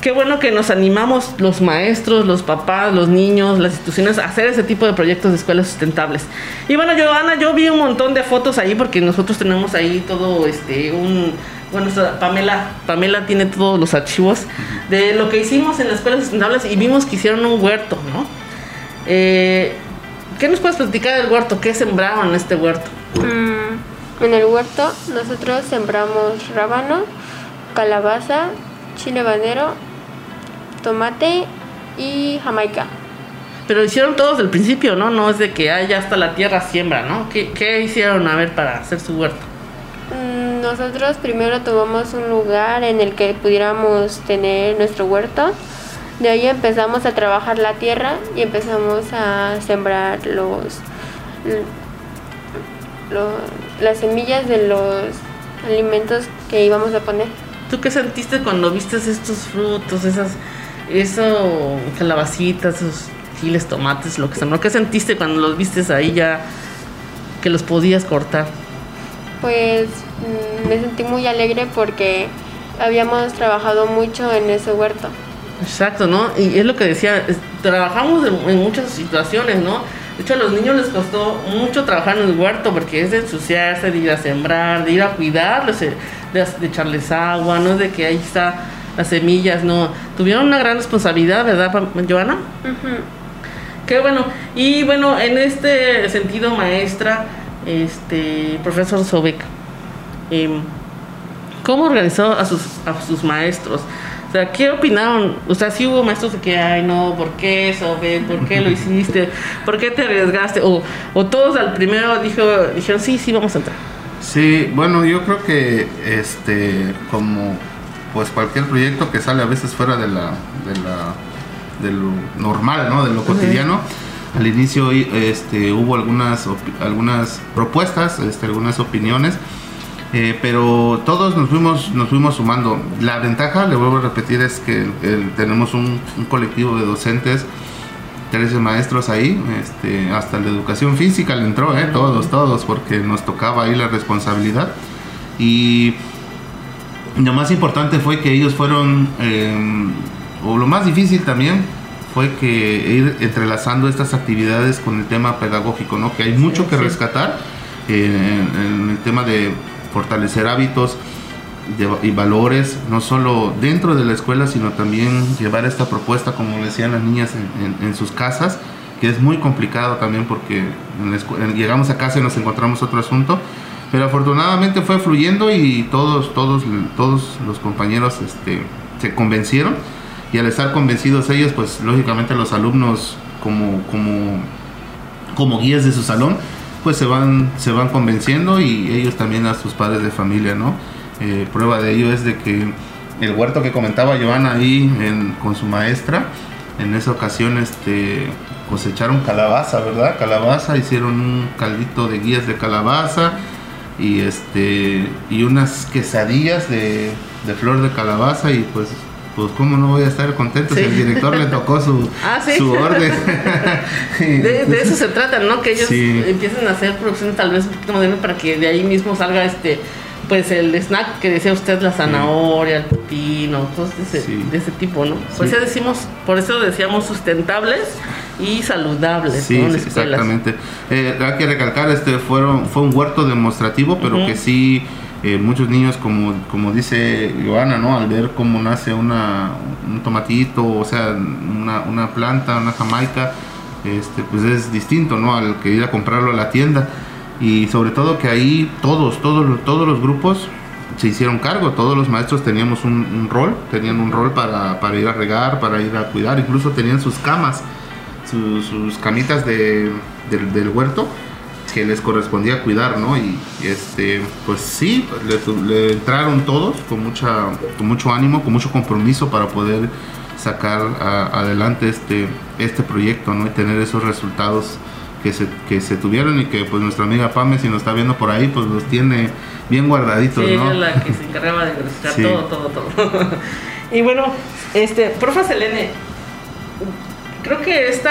Qué bueno que nos animamos los maestros, los papás, los niños, las instituciones a hacer ese tipo de proyectos de escuelas sustentables. Y bueno, Joana, yo vi un montón de fotos ahí porque nosotros tenemos ahí todo este un bueno, Pamela, Pamela tiene todos los archivos de lo que hicimos en las escuelas sustentables y vimos que hicieron un huerto, ¿no? Eh, ¿Qué nos puedes platicar del huerto? ¿Qué sembraron en este huerto? Mm, en el huerto nosotros sembramos rábano, calabaza, chile habanero, tomate y jamaica. Pero hicieron todos del principio, ¿no? No es de que ah, ya hasta la tierra siembra, ¿no? ¿Qué, qué hicieron a ver para hacer su huerto? Mm, Nosotros primero tomamos un lugar en el que pudiéramos tener nuestro huerto. De ahí empezamos a trabajar la tierra y empezamos a sembrar los, lo- las semillas de los alimentos que íbamos a poner. ¿Tú qué sentiste cuando viste estos frutos, esas, eso, calabacitas, esos chiles, tomates, lo que sembró? ¿Qué sentiste cuando los viste ahí ya que los podías cortar? Pues mm, me sentí muy alegre porque habíamos trabajado mucho en ese huerto. Exacto, ¿no? Y es lo que decía, es- trabajamos en, en muchas situaciones, ¿no? De hecho, a los niños les costó mucho trabajar en el huerto porque es de ensuciarse, de ir a sembrar, de ir a cuidarlos, de, de echarles agua, no es de que ahí está las semillas, no. Tuvieron una gran responsabilidad, ¿verdad, Joana? Qué bueno. Y bueno, en este sentido, maestra, este, profesor Sobek, em, ¿cómo organizó a sus, a sus maestros? O sea, ¿qué opinaron? O sea, si hubo maestros de que, ay, no, ¿por qué Sobek? ¿Por qué lo hiciste? ¿Por qué te arriesgaste? O, o todos al primero dijo, dijeron, sí, sí, vamos a entrar. Sí, bueno, yo creo que este, como pues cualquier proyecto que sale a veces fuera de la, de la de lo normal, ¿no? De lo cotidiano. Al inicio este, hubo algunas, algunas propuestas, este, algunas opiniones, eh, pero todos nos fuimos, nos fuimos sumando. La ventaja, le vuelvo a repetir, es que el- tenemos un, un colectivo de docentes 13 maestros ahí, este, hasta la educación física le entró, ¿eh? todos, todos, porque nos tocaba ahí la responsabilidad. Y lo más importante fue que ellos fueron, eh, o lo más difícil también, fue que ir entrelazando estas actividades con el tema pedagógico, ¿no? que hay mucho que sí. rescatar eh, en, en el tema de fortalecer hábitos de- y valores, no solo dentro de la escuela, sino también llevar esta propuesta, como decían las niñas, en, en- en sus casas, que es muy complicado también porque en la llegamos a casa y nos encontramos otro asunto, Pero afortunadamente fue fluyendo y todos, todos, todos los compañeros este, se convencieron y al estar convencidos ellos, pues lógicamente los alumnos como, como, como guías de su salón, pues se van, se van convenciendo y ellos también a sus padres de familia, ¿no? Eh, prueba de ello es de que el huerto que comentaba Joana ahí con su maestra, en esa ocasión este, cosecharon calabaza, ¿verdad? Calabaza, hicieron un caldito de guías de calabaza y este y unas quesadillas de, de flor de calabaza y pues pues cómo no voy a estar contento si el director le tocó su, Ah, sí. su orden. De, de eso se trata, ¿no? Que ellos Sí. empiecen a hacer producciones tal vez un poquito modernas para que de ahí mismo salga este pues el snack que decía usted, la zanahoria, el pepino, cosas de ese, Sí. de ese tipo, ¿no? Sí. eso decimos, por eso decíamos sustentables y saludables, Sí, exactamente. Eh, hay que recalcar, este fueron, fue un huerto demostrativo, pero que sí, eh, muchos niños, como, como dice Joana, ¿no? Al ver cómo nace una, un tomatito, o sea, una, una planta, una jamaica, este, pues es distinto, ¿no? Al que ir a comprarlo a la tienda. Y sobre todo que ahí todos, todos, los- todos los grupos se hicieron cargo, todos los maestros teníamos un, un rol, tenían un rol para, para ir a regar, para ir a cuidar, incluso tenían sus camas su- sus camitas de, del, del huerto que les correspondía cuidar, ¿no? Y, y, este, pues sí, le, entraron todos con mucha, con mucho ánimo, con mucho compromiso para poder sacar a- adelante este, este proyecto, ¿no? Y tener esos resultados que se, que se tuvieron y que pues nuestra amiga Pame, si nos está viendo por ahí, pues los tiene bien guardaditos, Sí, ¿no? es la que se encargaba de Sí. todo, todo, todo. y bueno, este, profe Selene, creo que este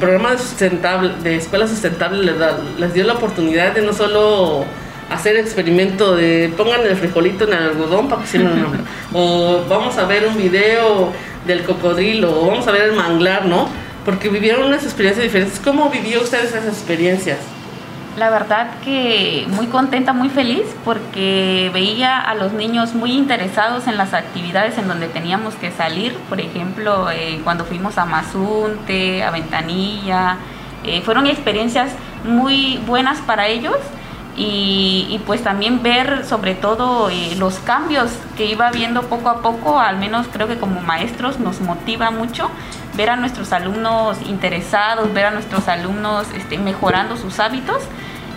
programa de sustentable, de escuela sustentable les, da- les dio la oportunidad de no solo hacer experimento de pongan el frijolito en el algodón para que una- o vamos a ver un video del cocodrilo o vamos a ver el manglar, ¿no? Porque vivieron unas experiencias diferentes. ¿Cómo vivió ustedes esas experiencias? La verdad que muy contenta, muy feliz porque veía a los niños muy interesados en las actividades en donde teníamos que salir. Por ejemplo, eh, cuando fuimos a Mazunte, a Ventanilla, eh, fueron experiencias muy buenas para ellos y, pues también ver sobre todo eh, los cambios que iba viendo poco a poco, al menos creo que como maestros nos motiva mucho ver a nuestros alumnos interesados, ver a nuestros alumnos este, mejorando sus hábitos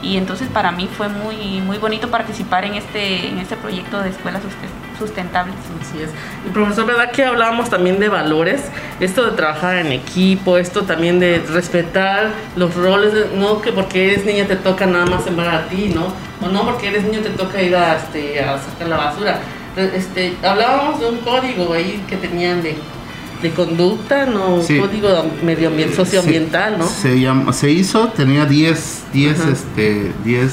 y entonces para mí fue muy muy bonito participar en este en este proyecto de escuelas suste- sustentables. Así es. Y profesor, ¿verdad que hablábamos también de valores? Esto de trabajar en equipo, esto también de respetar los roles, de- no que porque eres niña te toca nada más sembrar a ti, ¿no? O no porque eres niño te toca ir a, este, a sacar la basura. Este, hablábamos de un código ahí que tenían de, de conducta, ¿no? Sí. Código medioambiental, socioambiental, ¿no? Se, se hizo, tenía 10 10 Ajá. este 10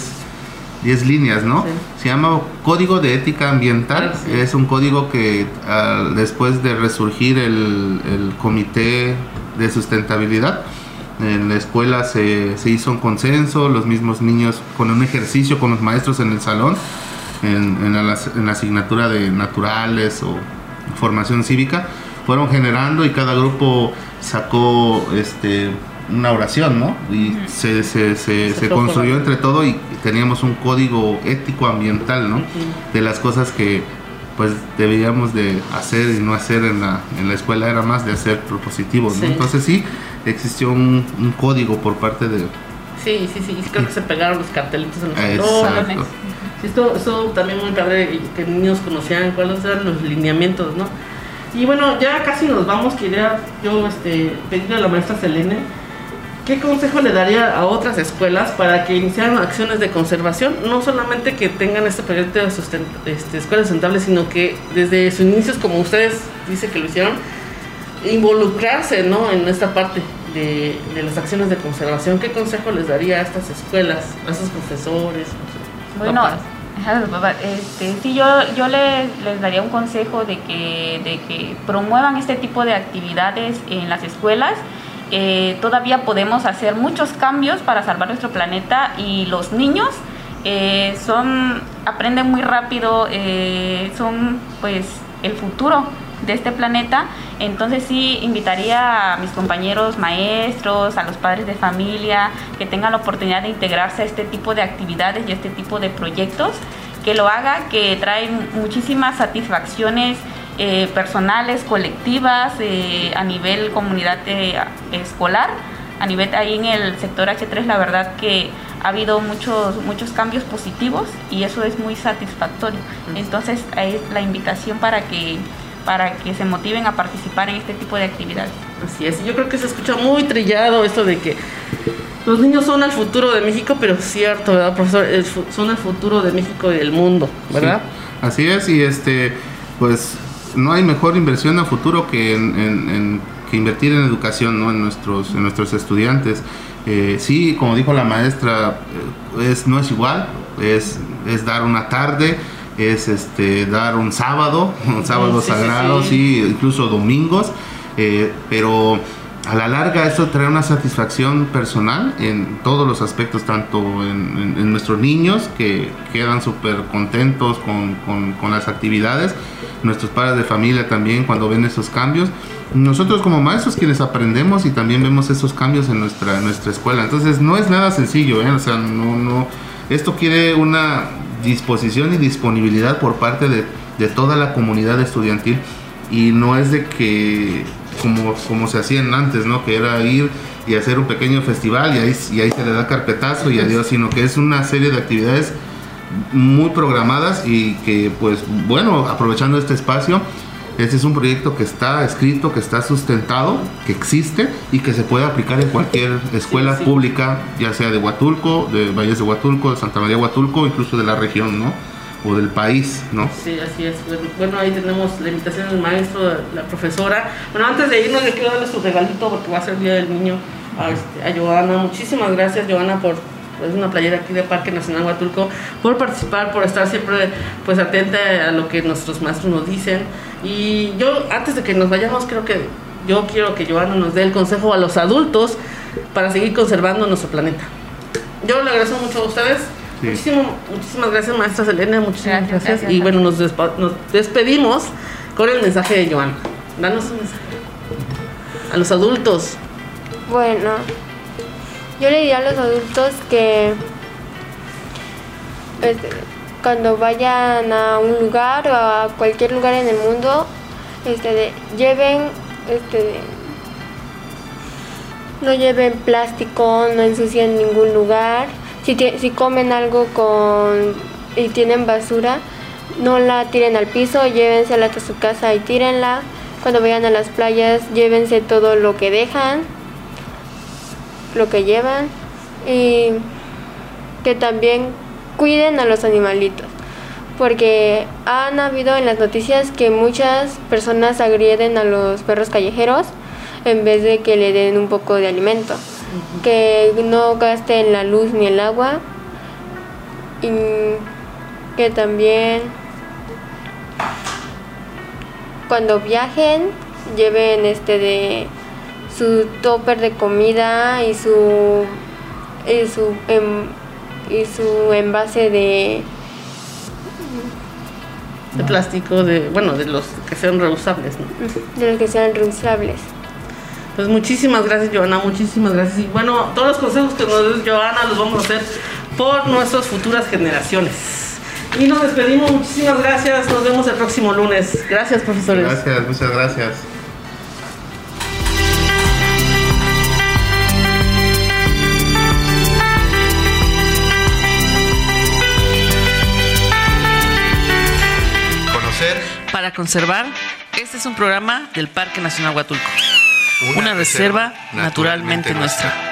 10 líneas, ¿no? Sí. Se llama Código de Ética Ambiental. Ah, sí. Es un código que ah, después de resurgir el, el Comité de Sustentabilidad, en la escuela se, se hizo un consenso, los mismos niños con un ejercicio con los maestros en el salón, en, en la, en la asignatura de naturales o formación cívica, fueron generando y cada grupo sacó este una oración, ¿no? Y se, se, se, Se construyó entre todo y teníamos un código ético ambiental, ¿no? Ujú. De las cosas que pues deberíamos de hacer y no hacer en la, en la escuela era más de hacer propositivos, ¿no? Sí. Entonces sí, existió un, un código por parte de... Sí, sí, sí, creo que se pegaron los cartelitos en los Exacto. esto, esto también muy padre, que niños conocían cuáles eran los lineamientos, ¿no? Y bueno, ya casi nos vamos, quería yo este, pedirle a la maestra Selene, ¿qué consejo le daría a otras escuelas para que iniciaran acciones de conservación? No solamente que tengan este proyecto de este, escuelas sustentables, sino que desde sus inicios, como ustedes dicen que lo hicieron, involucrarse ¿no? en esta parte de, de las acciones de conservación. ¿Qué consejo les daría a estas escuelas, a estos profesores? Bueno, papás? Este, sí, yo, yo les, les daría un consejo de que, de que promuevan este tipo de actividades en las escuelas. Eh, todavía podemos hacer muchos cambios para salvar nuestro planeta y los niños eh, son aprenden muy rápido, eh, son pues el futuro de este planeta. Entonces sí invitaría a mis compañeros maestros, a los padres de familia, que tengan la oportunidad de integrarse a este tipo de actividades y este tipo de proyectos, que lo haga, que trae muchísimas satisfacciones eh, personales, colectivas, eh, a nivel comunidad eh, escolar, a nivel ahí en el sector H3, la verdad que ha habido muchos, muchos cambios positivos y eso es muy satisfactorio. Entonces, es la invitación para que para que se motiven a participar en este tipo de actividades. Así es, yo creo que se escucha muy trillado esto de que los niños son el futuro de México, pero es cierto, ¿verdad, profesor? son el futuro de México y del mundo, ¿verdad? así es, y este, pues no hay mejor inversión a futuro que en, que invertir en educación, ¿no? En nuestros, en nuestros estudiantes. Eh, sí, como dijo la maestra, eh, es, no es igual, es, es dar una tarde, es este, dar un sábado, un sábado sagrado, sí, incluso domingos, eh, pero a la larga esto trae una satisfacción personal en todos los aspectos, tanto en, nuestros niños que quedan súper contentos con, con, con, las actividades, nuestros padres de familia también cuando ven esos cambios, nosotros como maestros quienes aprendemos y también vemos esos cambios en nuestra, nuestra escuela. Entonces no es nada sencillo, ¿eh? o sea, no, no, esto quiere una disposición y disponibilidad por parte de, de toda la comunidad estudiantil y no es de que como, como se hacían antes, ¿no? Que era ir y hacer un pequeño festival y ahí, y ahí se le da carpetazo y adiós, sino que es una serie de actividades muy programadas y que pues bueno, aprovechando este espacio, este es un proyecto que está escrito, que está sustentado, que existe y que se puede aplicar en cualquier escuela pública, ya sea de Huatulco, de Valles de Huatulco, de Santa María Huatulco, incluso de la región, ¿no? o del país, ¿no? Sí, así es. Bueno, ahí tenemos la invitación del maestro, la profesora. Bueno, antes de irnos, le quiero darle su regalito porque va a ser el Día del Niño a, este, a Joana. Muchísimas gracias, Joana, por es una playera aquí de Parque Nacional Huatulco, por participar, por estar siempre pues atenta a lo que nuestros maestros nos dicen. Y yo, antes de que nos vayamos, creo que yo quiero que Joana nos dé el consejo a los adultos para seguir conservando nuestro planeta. Yo le agradezco mucho a ustedes muchísimas gracias, maestra Selena. Muchísimas gracias. Y bueno, nos, despedimos con el mensaje de Joan. Danos un mensaje. A los adultos. Bueno, yo le diría a los adultos que este, cuando vayan a un lugar o a cualquier lugar en el mundo, este, lleven, este, no lleven plástico, no ensucien ningún lugar si, si comen algo con y tienen basura, no la tiren al piso, llévensela hasta su casa y tírenla. Cuando vayan a las playas, llévense todo lo que dejan, lo que llevan y que también cuiden a los animalitos. Porque han habido en las noticias que muchas personas agreden a los perros callejeros en vez de que le den un poco de alimento que no gasten la luz ni el agua y que también cuando viajen lleven este de su topper de comida y su y su em, y su envase de de plástico de bueno de los que sean reusables de los que sean reusables pues muchísimas gracias, Joana, muchísimas gracias. Y bueno, todos los consejos que nos dio Joana los vamos a hacer por nuestras futuras generaciones. Y nos despedimos, muchísimas gracias, nos vemos el próximo lunes. Gracias, profesores. Gracias, muchas gracias. Para conservar. Este es un programa del Parque Nacional Huatulco una, reserva naturalmente nuestra.